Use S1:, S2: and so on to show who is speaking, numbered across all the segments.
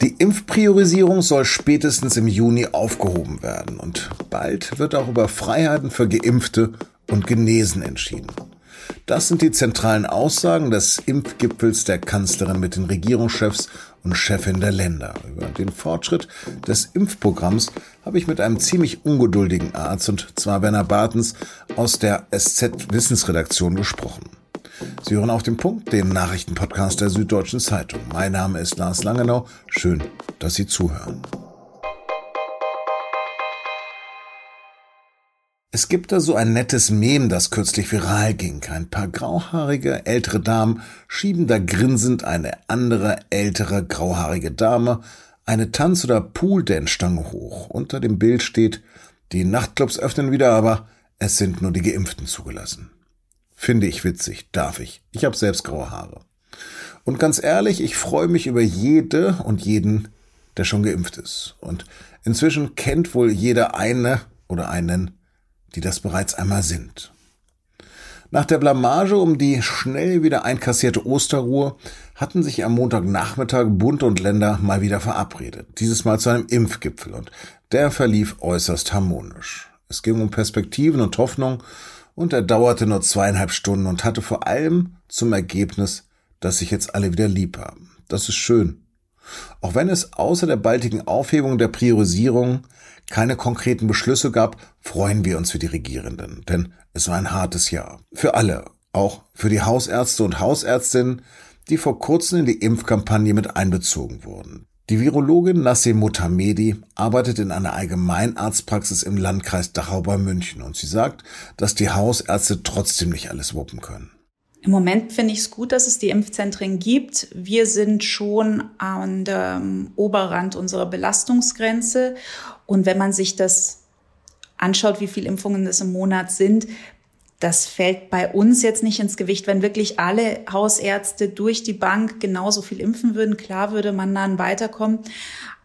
S1: Die Impfpriorisierung soll spätestens im Juni aufgehoben werden und bald wird auch über Freiheiten für Geimpfte und Genesen entschieden. Das sind die zentralen Aussagen des Impfgipfels der Kanzlerin mit den Regierungschefs und Chefin der Länder. Über den Fortschritt des Impfprogramms habe ich mit einem ziemlich ungeduldigen Arzt und zwar Werner Bartens aus der SZ Wissensredaktion gesprochen. Sie hören auf den Punkt, den Nachrichtenpodcast der Süddeutschen Zeitung. Mein Name ist Lars Langenau. Schön, dass Sie zuhören. Es gibt da so ein nettes Mem, das kürzlich viral ging. Ein paar grauhaarige ältere Damen schieben da grinsend eine andere ältere grauhaarige Dame eine Tanz- oder Pooldancestange hoch. Unter dem Bild steht, die Nachtclubs öffnen wieder, aber es sind nur die Geimpften zugelassen. Finde ich witzig, darf ich. Ich habe selbst graue Haare. Und ganz ehrlich, ich freue mich über jede und jeden, der schon geimpft ist. Und inzwischen kennt wohl jeder eine oder einen, die das bereits einmal sind. Nach der Blamage um die schnell wieder einkassierte Osterruhe hatten sich am Montagnachmittag Bund und Länder mal wieder verabredet. Dieses Mal zu einem Impfgipfel und der verlief äußerst harmonisch. Es ging um Perspektiven und Hoffnung und er dauerte nur zweieinhalb Stunden und hatte vor allem zum Ergebnis, dass sich jetzt alle wieder lieb haben. Das ist schön. Auch wenn es außer der baldigen Aufhebung der Priorisierung keine konkreten Beschlüsse gab, freuen wir uns für die Regierenden, denn es war ein hartes Jahr. Für alle, auch für die Hausärzte und Hausärztinnen, die vor kurzem in die Impfkampagne mit einbezogen wurden. Die Virologin Nassim Mutamedi arbeitet in einer Allgemeinarztpraxis im Landkreis Dachau bei München und sie sagt, dass die Hausärzte trotzdem nicht alles wuppen können.
S2: Im Moment finde ich es gut, dass es die Impfzentren gibt. Wir sind schon an dem Oberrand unserer Belastungsgrenze. Und wenn man sich das anschaut, wie viele Impfungen es im Monat sind, das fällt bei uns jetzt nicht ins Gewicht. Wenn wirklich alle Hausärzte durch die Bank genauso viel impfen würden, klar würde man dann weiterkommen.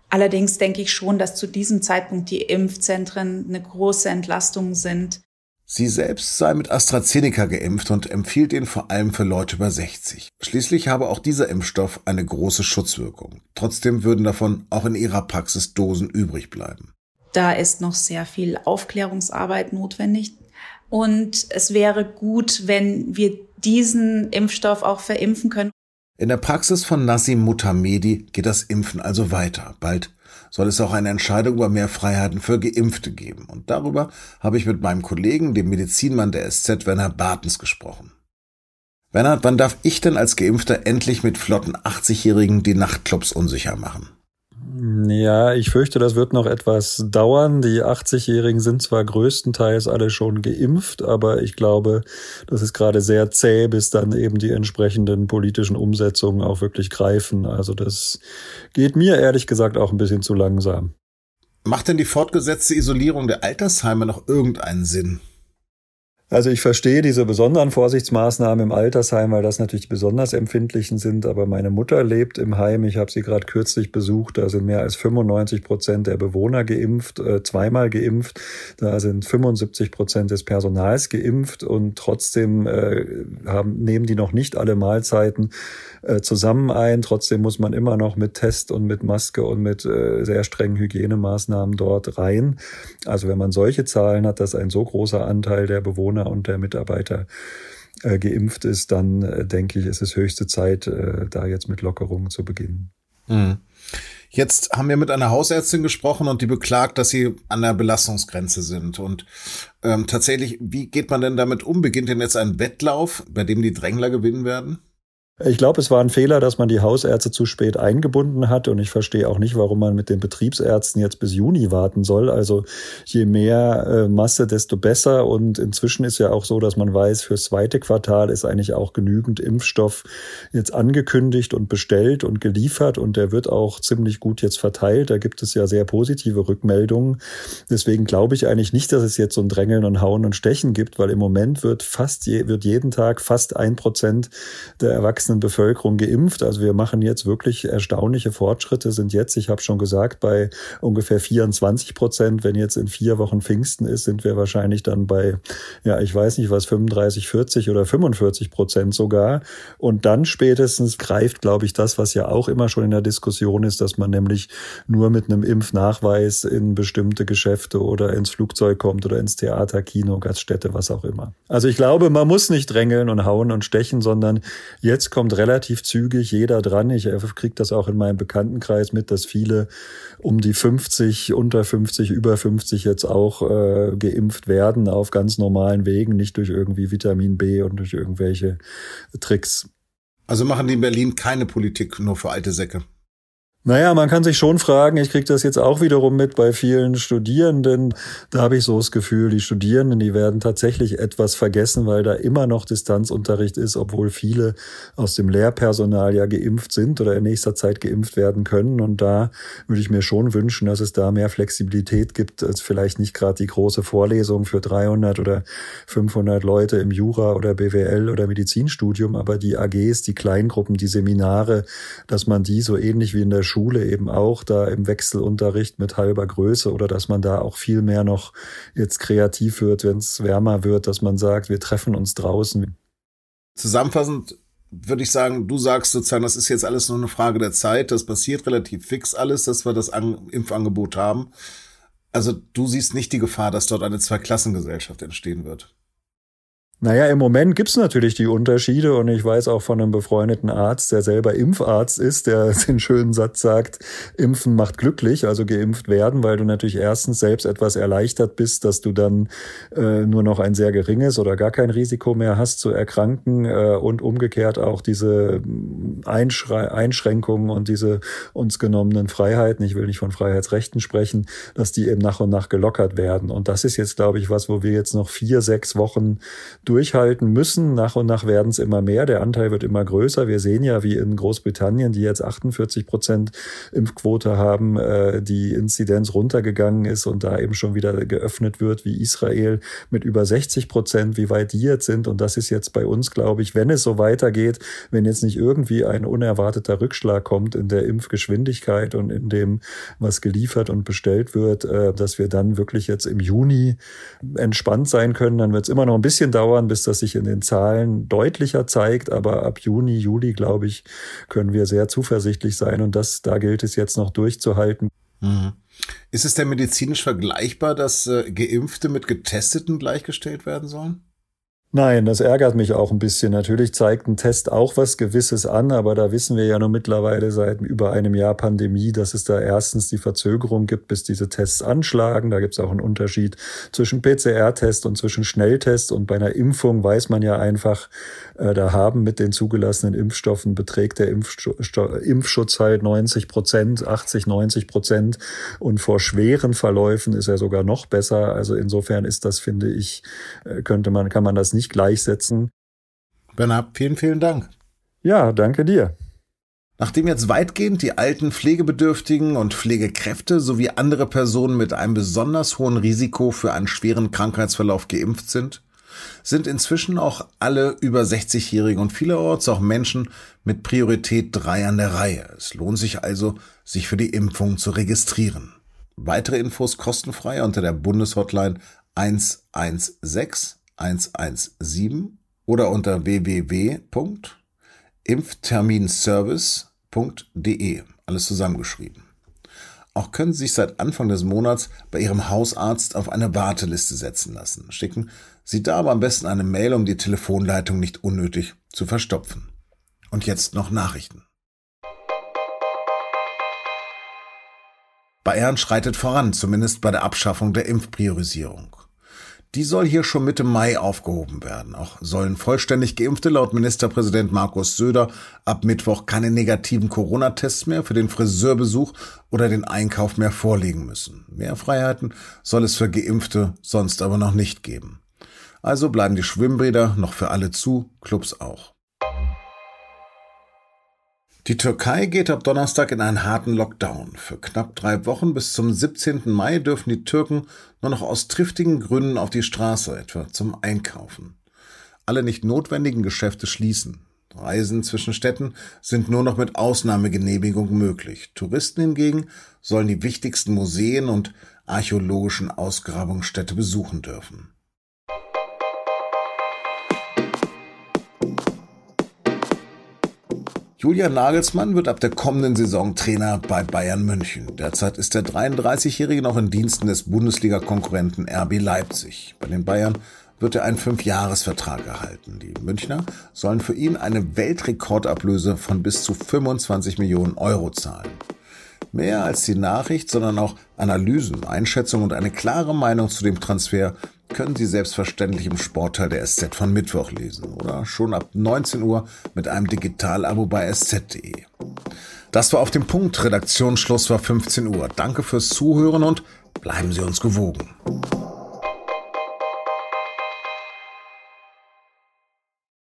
S2: Allerdings denke ich schon, dass zu diesem Zeitpunkt die Impfzentren eine große Entlastung sind.
S1: Sie selbst sei mit AstraZeneca geimpft und empfiehlt ihn vor allem für Leute über 60. Schließlich habe auch dieser Impfstoff eine große Schutzwirkung. Trotzdem würden davon auch in ihrer Praxis Dosen übrig bleiben.
S2: Da ist noch sehr viel Aufklärungsarbeit notwendig. Und es wäre gut, wenn wir diesen Impfstoff auch verimpfen können.
S1: In der Praxis von Nassim Mutamedi geht das Impfen also weiter. Bald soll es auch eine Entscheidung über mehr Freiheiten für Geimpfte geben. Und darüber habe ich mit meinem Kollegen, dem Medizinmann der SZ, Werner Bartens, gesprochen. Werner, wann darf ich denn als Geimpfter endlich mit flotten 80-Jährigen die Nachtclubs unsicher machen?
S3: Ja, ich fürchte, das wird noch etwas dauern. Die 80-Jährigen sind zwar größtenteils alle schon geimpft, aber ich glaube, das ist gerade sehr zäh, bis dann eben die entsprechenden politischen Umsetzungen auch wirklich greifen. Also das geht mir ehrlich gesagt auch ein bisschen zu langsam.
S1: Macht denn die fortgesetzte Isolierung der Altersheime noch irgendeinen Sinn?
S3: Also ich verstehe diese besonderen Vorsichtsmaßnahmen im Altersheim, weil das natürlich besonders empfindlichen sind. Aber meine Mutter lebt im Heim. Ich habe sie gerade kürzlich besucht. Da sind mehr als 95 Prozent der Bewohner geimpft, äh, zweimal geimpft. Da sind 75 Prozent des Personals geimpft und trotzdem äh, haben, nehmen die noch nicht alle Mahlzeiten äh, zusammen ein. Trotzdem muss man immer noch mit Test und mit Maske und mit sehr strengen Hygienemaßnahmen dort rein. Also wenn man solche Zahlen hat, dass ein so großer Anteil der Bewohner Bewohner und der Mitarbeiter äh, geimpft ist, dann äh, denke ich, ist es höchste Zeit, äh, da jetzt mit Lockerungen zu beginnen.
S1: Mhm. Jetzt haben wir mit einer Hausärztin gesprochen und die beklagt, dass sie an der Belastungsgrenze sind. Und ähm, tatsächlich, wie geht man denn damit um? Beginnt denn jetzt ein Wettlauf, bei dem die Drängler gewinnen werden?
S3: Ich glaube, es war ein Fehler, dass man die Hausärzte zu spät eingebunden hat und ich verstehe auch nicht, warum man mit den Betriebsärzten jetzt bis Juni warten soll. Also je mehr äh, Masse, desto besser und inzwischen ist ja auch so, dass man weiß, fürs zweite Quartal ist eigentlich auch genügend Impfstoff jetzt angekündigt und bestellt und geliefert und der wird auch ziemlich gut jetzt verteilt. Da gibt es ja sehr positive Rückmeldungen. Deswegen glaube ich eigentlich nicht, dass es jetzt so ein Drängeln und Hauen und Stechen gibt, weil im Moment wird fast je, wird jeden Tag fast ein Prozent der Erwachsenen wachsenden Bevölkerung geimpft. Also wir machen jetzt wirklich erstaunliche Fortschritte, sind jetzt, ich habe schon gesagt, bei ungefähr 24 Prozent. Wenn jetzt in vier Wochen Pfingsten ist, sind wir wahrscheinlich dann bei, ja, ich weiß nicht was, 35, 40 oder 45 Prozent sogar. Und dann spätestens greift, glaube ich, das, was ja auch immer schon in der Diskussion ist, dass man nämlich nur mit einem Impfnachweis in bestimmte Geschäfte oder ins Flugzeug kommt oder ins Theater, Kino, Gaststätte, was auch immer. Also ich glaube, man muss nicht drängeln und hauen und stechen, sondern jetzt kommt relativ zügig jeder dran. Ich kriege das auch in meinem Bekanntenkreis mit, dass viele um die 50, unter 50, über 50 jetzt auch äh, geimpft werden auf ganz normalen Wegen, nicht durch irgendwie Vitamin B und durch irgendwelche Tricks.
S1: Also machen die in Berlin keine Politik nur für alte Säcke.
S3: Naja, man kann sich schon fragen, ich kriege das jetzt auch wiederum mit bei vielen Studierenden. Da habe ich so das Gefühl, die Studierenden, die werden tatsächlich etwas vergessen, weil da immer noch Distanzunterricht ist, obwohl viele aus dem Lehrpersonal ja geimpft sind oder in nächster Zeit geimpft werden können. Und da würde ich mir schon wünschen, dass es da mehr Flexibilität gibt, als vielleicht nicht gerade die große Vorlesung für 300 oder 500 Leute im Jura oder BWL oder Medizinstudium, aber die AGs, die Kleingruppen, die Seminare, dass man die so ähnlich wie in der Schule eben auch da im Wechselunterricht mit halber Größe oder dass man da auch viel mehr noch jetzt kreativ wird, wenn es wärmer wird, dass man sagt, wir treffen uns draußen.
S1: Zusammenfassend würde ich sagen, du sagst sozusagen, das ist jetzt alles nur eine Frage der Zeit, das passiert relativ fix alles, dass wir das An Impfangebot haben. Also du siehst nicht die Gefahr, dass dort eine Zweiklassengesellschaft entstehen wird.
S3: Naja, im Moment gibt's natürlich die Unterschiede und ich weiß auch von einem befreundeten Arzt, der selber Impfarzt ist, der den schönen Satz sagt, Impfen macht glücklich, also geimpft werden, weil du natürlich erstens selbst etwas erleichtert bist, dass du dann äh, nur noch ein sehr geringes oder gar kein Risiko mehr hast zu erkranken äh, und umgekehrt auch diese Einschrei Einschränkungen und diese uns genommenen Freiheiten, ich will nicht von Freiheitsrechten sprechen, dass die eben nach und nach gelockert werden. Und das ist jetzt, glaube ich, was, wo wir jetzt noch vier, sechs Wochen durchhalten müssen. Nach und nach werden es immer mehr. Der Anteil wird immer größer. Wir sehen ja, wie in Großbritannien, die jetzt 48 Prozent Impfquote haben, äh, die Inzidenz runtergegangen ist und da eben schon wieder geöffnet wird, wie Israel mit über 60 Prozent, wie weit die jetzt sind. Und das ist jetzt bei uns, glaube ich, wenn es so weitergeht, wenn jetzt nicht irgendwie ein unerwarteter Rückschlag kommt in der Impfgeschwindigkeit und in dem, was geliefert und bestellt wird, äh, dass wir dann wirklich jetzt im Juni entspannt sein können. Dann wird es immer noch ein bisschen dauern, bis das sich in den Zahlen deutlicher zeigt. Aber ab Juni, Juli, glaube ich, können wir sehr zuversichtlich sein. Und das, da gilt es jetzt noch durchzuhalten.
S1: Mhm. Ist es denn medizinisch vergleichbar, dass äh, Geimpfte mit Getesteten gleichgestellt werden sollen?
S3: Nein, das ärgert mich auch ein bisschen. Natürlich zeigt ein Test auch was Gewisses an, aber da wissen wir ja nur mittlerweile seit über einem Jahr Pandemie, dass es da erstens die Verzögerung gibt, bis diese Tests anschlagen. Da gibt es auch einen Unterschied zwischen PCR-Test und zwischen Schnelltest. Und bei einer Impfung weiß man ja einfach, äh, da haben mit den zugelassenen Impfstoffen beträgt der Impfschutz halt 90 Prozent, 80, 90 Prozent. Und vor schweren Verläufen ist er sogar noch besser. Also insofern ist das, finde ich, äh, könnte man, kann man das nicht nicht gleichsetzen.
S1: Bernhard, vielen, vielen Dank.
S3: Ja, danke dir.
S1: Nachdem jetzt weitgehend die alten Pflegebedürftigen und Pflegekräfte sowie andere Personen mit einem besonders hohen Risiko für einen schweren Krankheitsverlauf geimpft sind, sind inzwischen auch alle über 60-Jährigen und vielerorts auch Menschen mit Priorität 3 an der Reihe. Es lohnt sich also, sich für die Impfung zu registrieren. Weitere Infos kostenfrei unter der Bundeshotline 116 117 oder unter www.impfterminservice.de. Alles zusammengeschrieben. Auch können Sie sich seit Anfang des Monats bei Ihrem Hausarzt auf eine Warteliste setzen lassen. Schicken Sie da aber am besten eine Mail, um die Telefonleitung nicht unnötig zu verstopfen. Und jetzt noch Nachrichten. Bayern schreitet voran, zumindest bei der Abschaffung der Impfpriorisierung. Die soll hier schon Mitte Mai aufgehoben werden. Auch sollen vollständig Geimpfte laut Ministerpräsident Markus Söder ab Mittwoch keine negativen Corona-Tests mehr für den Friseurbesuch oder den Einkauf mehr vorlegen müssen. Mehr Freiheiten soll es für Geimpfte sonst aber noch nicht geben. Also bleiben die Schwimmbäder noch für alle zu, Clubs auch. Die Türkei geht ab Donnerstag in einen harten Lockdown. Für knapp drei Wochen bis zum 17. Mai dürfen die Türken nur noch aus triftigen Gründen auf die Straße, etwa zum Einkaufen. Alle nicht notwendigen Geschäfte schließen. Reisen zwischen Städten sind nur noch mit Ausnahmegenehmigung möglich. Touristen hingegen sollen die wichtigsten Museen und archäologischen Ausgrabungsstätte besuchen dürfen. Julian Nagelsmann wird ab der kommenden Saison Trainer bei Bayern München. Derzeit ist der 33-Jährige noch in Diensten des Bundesliga-Konkurrenten RB Leipzig. Bei den Bayern wird er einen Fünfjahresvertrag erhalten. Die Münchner sollen für ihn eine Weltrekordablöse von bis zu 25 Millionen Euro zahlen. Mehr als die Nachricht, sondern auch Analysen, Einschätzungen und eine klare Meinung zu dem Transfer können Sie selbstverständlich im Sportteil der SZ von Mittwoch lesen oder schon ab 19 Uhr mit einem Digitalabo bei sz.de. Das war auf dem Punkt. Redaktionsschluss war 15 Uhr. Danke fürs Zuhören und bleiben Sie uns gewogen.